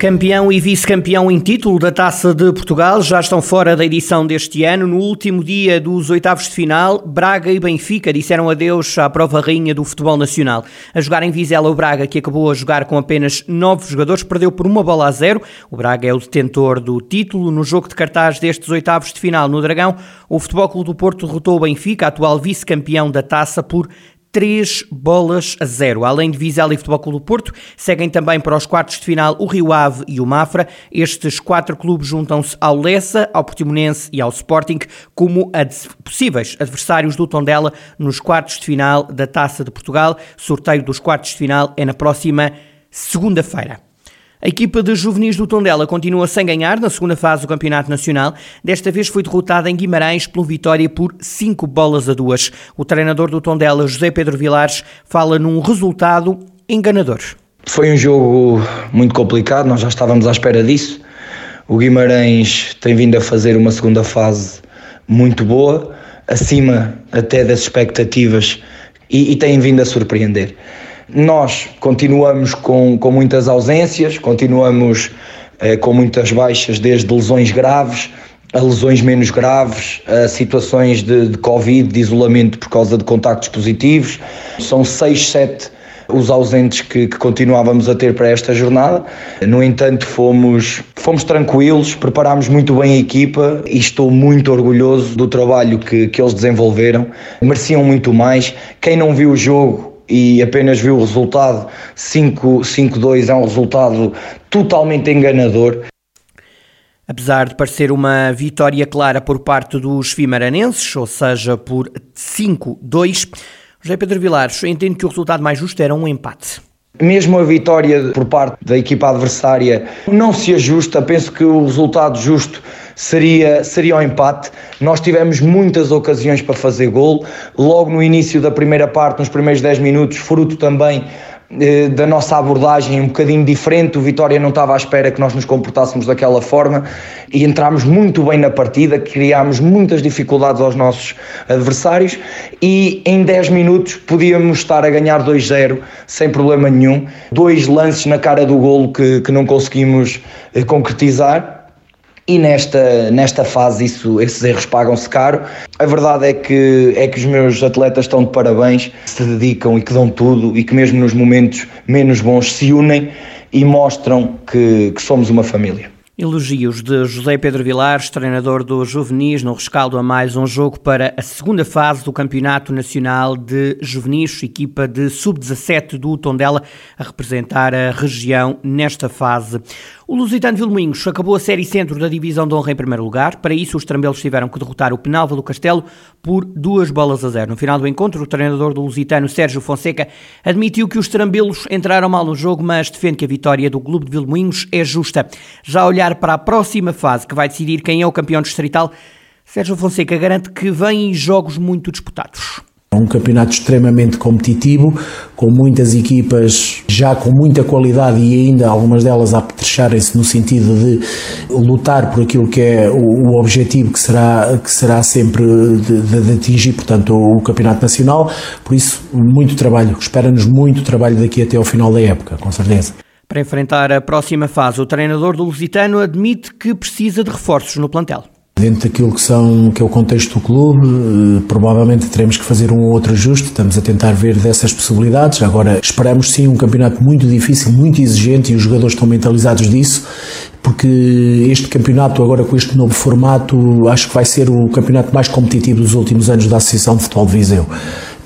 Campeão e vice-campeão em título da Taça de Portugal já estão fora da edição deste ano. No último dia dos oitavos de final, Braga e Benfica disseram adeus à prova rainha do futebol nacional. A jogar em Vizela, o Braga, que acabou a jogar com apenas nove jogadores, perdeu por uma bola a zero. O Braga é o detentor do título. No jogo de cartaz destes oitavos de final no Dragão, o Futebol Clube do Porto derrotou o Benfica, atual vice-campeão da Taça, por 3 bolas a 0. Além de Vizela e Futebol Clube do Porto, seguem também para os quartos de final o Rio Ave e o Mafra. Estes quatro clubes juntam-se ao Lessa, ao Portimonense e ao Sporting como possíveis adversários do Tondela nos quartos de final da Taça de Portugal. Sorteio dos quartos de final é na próxima segunda-feira. A equipa de juvenis do Tondela continua sem ganhar na segunda fase do Campeonato Nacional. Desta vez foi derrotada em Guimarães pelo Vitória por 5 bolas a 2. O treinador do Tondela, José Pedro Vilares, fala num resultado enganador. Foi um jogo muito complicado, nós já estávamos à espera disso. O Guimarães tem vindo a fazer uma segunda fase muito boa, acima até das expectativas e, e tem vindo a surpreender. Nós continuamos com, com muitas ausências, continuamos eh, com muitas baixas, desde lesões graves a lesões menos graves, a situações de, de Covid, de isolamento por causa de contactos positivos. São seis, sete os ausentes que, que, continuávamos a ter para esta jornada. No entanto, fomos, fomos tranquilos, preparámos muito bem a equipa e estou muito orgulhoso do trabalho que, que eles desenvolveram. Mereciam muito mais. Quem não viu o jogo e apenas viu o resultado 5-2 é um resultado totalmente enganador. Apesar de parecer uma vitória clara por parte dos fimaranenses, ou seja, por 5-2, José Pedro Vilares entende que o resultado mais justo era um empate. Mesmo a vitória por parte da equipa adversária não se ajusta, penso que o resultado justo seria, seria o empate. Nós tivemos muitas ocasiões para fazer gol, logo no início da primeira parte, nos primeiros 10 minutos, fruto também eh, da nossa abordagem um bocadinho diferente. O Vitória não estava à espera que nós nos comportássemos daquela forma e entramos muito bem na partida, criámos muitas dificuldades aos nossos adversários e em 10 minutos podíamos estar a ganhar 2-0 sem problema nenhum. Dois lances na cara do golo que, que não conseguimos eh, concretizar e nesta, nesta fase isso, esses erros pagam-se caro. A verdade é que, é que os meus atletas estão de parabéns, se dedicam e que dão tudo e que mesmo nos momentos menos bons se unem e mostram que, que somos uma família. Elogios de José Pedro Vilares, treinador do Juvenis, no rescaldo a mais um jogo para a segunda fase do Campeonato Nacional de Juvenis, equipa de sub-17 do Tondela, a representar a região nesta fase. O Lusitano Vilmoinhos acabou a série centro da divisão de honra em primeiro lugar. Para isso, os trambelos tiveram que derrotar o Penalva do Castelo por duas bolas a zero. No final do encontro, o treinador do Lusitano, Sérgio Fonseca, admitiu que os trambelos entraram mal no jogo, mas defende que a vitória do Clube de Vilmoinhos é justa. Já a olhar para a próxima fase, que vai decidir quem é o campeão distrital, Sérgio Fonseca garante que vêm jogos muito disputados. É um campeonato extremamente competitivo, com muitas equipas já com muita qualidade e ainda algumas delas a apetrecharem-se no sentido de lutar por aquilo que é o, objetivo que será, que será sempre de, de atingir, portanto, o campeonato nacional. Por isso, muito trabalho, espera-nos muito trabalho daqui até ao final da época, com certeza. Para enfrentar a próxima fase, o treinador do Lusitano admite que precisa de reforços no plantel. Dentro daquilo que, são, que é o contexto do clube, eh, provavelmente teremos que fazer um ou outro ajuste, estamos a tentar ver dessas possibilidades. Agora, esperamos sim um campeonato muito difícil, muito exigente e os jogadores estão mentalizados disso, porque este campeonato, agora com este novo formato, acho que vai ser o campeonato mais competitivo dos últimos anos da Associação de Futebol de Viseu.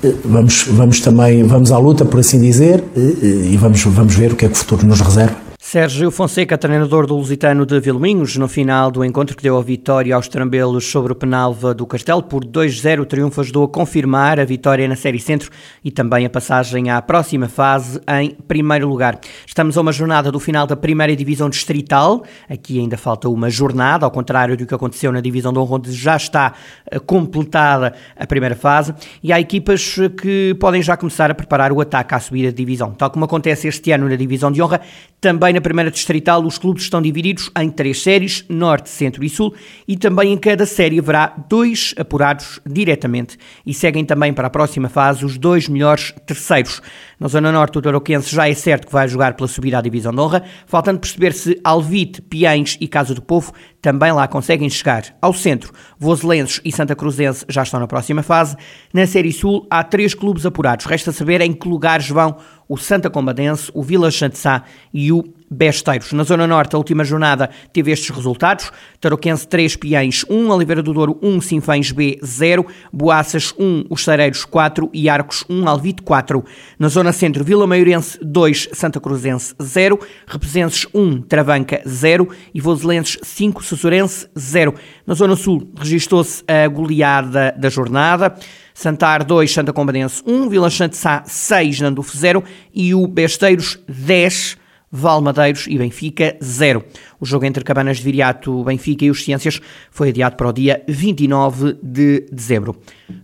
Eh, vamos, vamos também, vamos à luta, por assim dizer, eh, e vamos, vamos ver o que é que o futuro nos reserva. Sérgio Fonseca, treinador do Lusitano de Vilminhos, no final do encontro que deu a vitória aos trambelos sobre o Penalva do Castelo, por 2-0, o triunfo ajudou a confirmar a vitória na Série Centro e também a passagem à próxima fase em primeiro lugar. Estamos a uma jornada do final da primeira divisão distrital, aqui ainda falta uma jornada, ao contrário do que aconteceu na divisão de honra, onde já está eh, completada a primeira fase, e há equipas que podem já começar a preparar o ataque à subida de divisão. Tal como acontece este ano na divisão de honra, também na primeira distrital, os clubes estão divididos em três séries, Norte, Centro e Sul, e também em cada série haverá dois apurados diretamente. E seguem também para a próxima fase os dois melhores terceiros. Na Zona Norte, o Tarouquense já é certo que vai jogar pela subida à Divisão de Honra, faltando perceber se Alvite, Piães e Casa do Povo também lá conseguem chegar. Ao centro, Voselenses e Santa Cruzense já estão na próxima fase. Na Série Sul, há três clubes apurados. Resta saber em que lugares vão o Santa Combadense, o Vila Santissá e o Besteiros. Na Zona Norte, a última jornada teve estes resultados. Tarouquense 3, Piães 1, Oliveira do Douro 1, Sinfães B 0, Boaças 1, Os Sareiros 4 e Arcos 1, Alvite 4. Na Zona Centro, Vila Maiorense 2, Santa Cruzense 0, Represenses 1, Travanca 0 e Voselenses 5, Sussurense 0. Na Zona Sul, registou-se a goleada da jornada. Santar 2, Santa Combadense 1, Vila Santissá 6, Nandufo 0 e o Besteiros 10, Valmadeiros e Benfica 0. O jogo entre Cabanas de Viriato, Benfica e os Ciências foi adiado para o dia 29 de dezembro.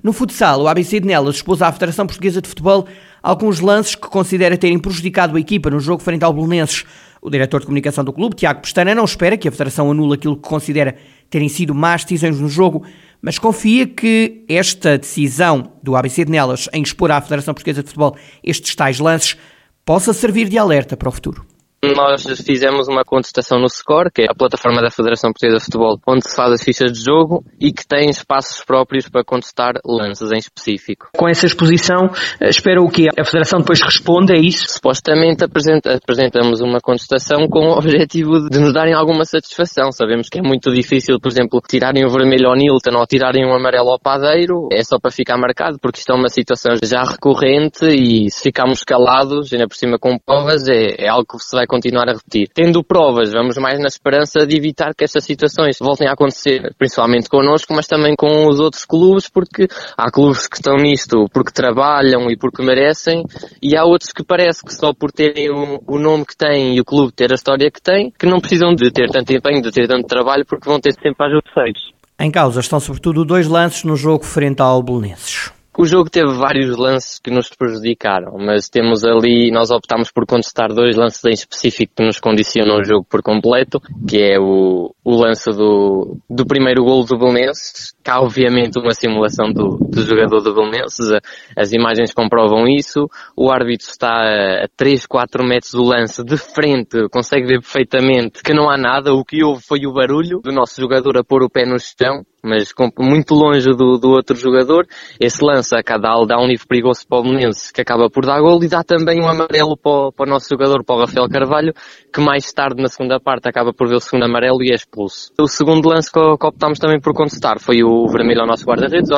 No futsal, o ABC de Nelas expôs à Federação Portuguesa de Futebol alguns lances que considera terem prejudicado a equipa no jogo frente ao Bolonenses. O diretor de comunicação do clube, Tiago Pestana, não espera que a Federação anule aquilo que considera terem sido más decisões no jogo, mas confia que esta decisão do ABC de Nelas em expor à Federação Portuguesa de Futebol estes tais lances possa servir de alerta para o futuro. Nós fizemos uma contestação no SCORE, que é a plataforma da Federação Portuguesa de Futebol, onde se faz as fichas de jogo e que tem espaços próprios para contestar lances em específico. Com essa exposição, eh, espera o quê? A Federação depois responde a isso? Supostamente apresenta, apresentamos uma contestação com o objetivo de nos darem alguma satisfação. Sabemos que é muito difícil, por exemplo, tirarem o vermelho ao Nilton ou tirarem o amarelo ao Padeiro. É só para ficar marcado, porque isto é uma situação já recorrente e se ficarmos calados, ainda por cima com provas, é, é algo que se vai continuar a repetir. Tendo provas, vamos mais na esperança de evitar que estas situações voltem a acontecer, principalmente connosco, mas também com os outros clubes, porque há clubes que estão nisto porque trabalham e porque merecem, e há outros que parece que só por terem o, nome que têm e o clube ter a história que tem, que não precisam de ter tanto empenho, de ter tanto trabalho, porque vão ter sempre as terceiros. Em causa estão sobretudo dois lances no jogo frente ao Belenenses. O jogo teve vários lances que nos prejudicaram, mas temos ali, nós optámos por contestar dois lances em específico que nos condicionam o jogo por completo, que é o, o lance do, do primeiro golo do Belenenses, que há obviamente uma simulação do, do jogador do Belenenses, as imagens comprovam isso, o árbitro está a 3, 4 metros do lance de frente, consegue ver perfeitamente que não há nada, o que houve foi o barulho do nosso jogador a pôr o pé no chão, mas muito longe do, do outro jogador. Esse lance a Cadal dá um livro perigoso para o Menense, que acaba por dar gol, e dá também um amarelo para o, para o nosso jogador, para o Rafael Carvalho, que mais tarde, na segunda parte, acaba por ver o segundo amarelo e é expulso. O segundo lance que, que optámos também por contestar foi o vermelho ao nosso guarda-redes,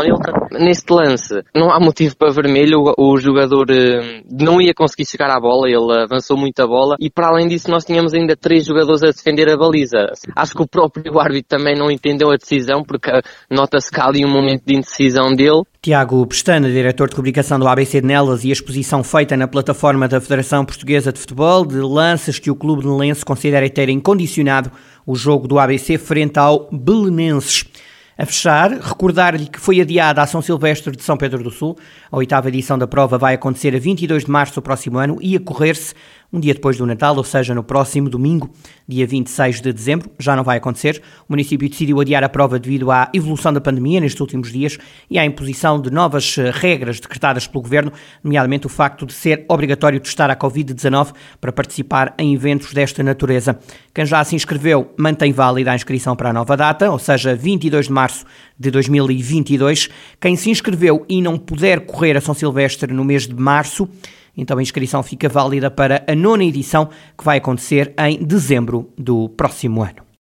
Neste lance, não há motivo para vermelho, o, o jogador eh, não ia conseguir chegar à bola, ele avançou muito a bola, e para além disso nós tínhamos ainda três jogadores a defender a baliza. Acho que o próprio árbitro também não entendeu a decisão, porque nota-se que há ali um momento de indecisão dele. Tiago Pestana, diretor de comunicação do ABC de Nelas e a exposição feita na plataforma da Federação Portuguesa de Futebol de lances que o clube de Lenço considera terem condicionado o jogo do ABC frente ao Belenenses. A fechar, recordar-lhe que foi adiada a São Silvestre de São Pedro do Sul. A oitava edição da prova vai acontecer a 22 de março do próximo ano e a correr-se um dia depois do Natal, ou seja, no próximo domingo, dia 26 de dezembro. Já não vai acontecer. O município decidiu adiar a prova devido à evolução da pandemia nestes últimos dias e à imposição de novas eh, regras decretadas pelo governo, nomeadamente o facto de ser obrigatório testar a Covid-19 para participar em eventos desta natureza. Quem já se inscreveu mantém válida a inscrição para a nova data, ou seja, 22 de março de 2022. Quem se inscreveu e não puder correr a São Silvestre no mês de março, então a inscrição fica válida para a nona edição, que vai acontecer em dezembro do próximo ano.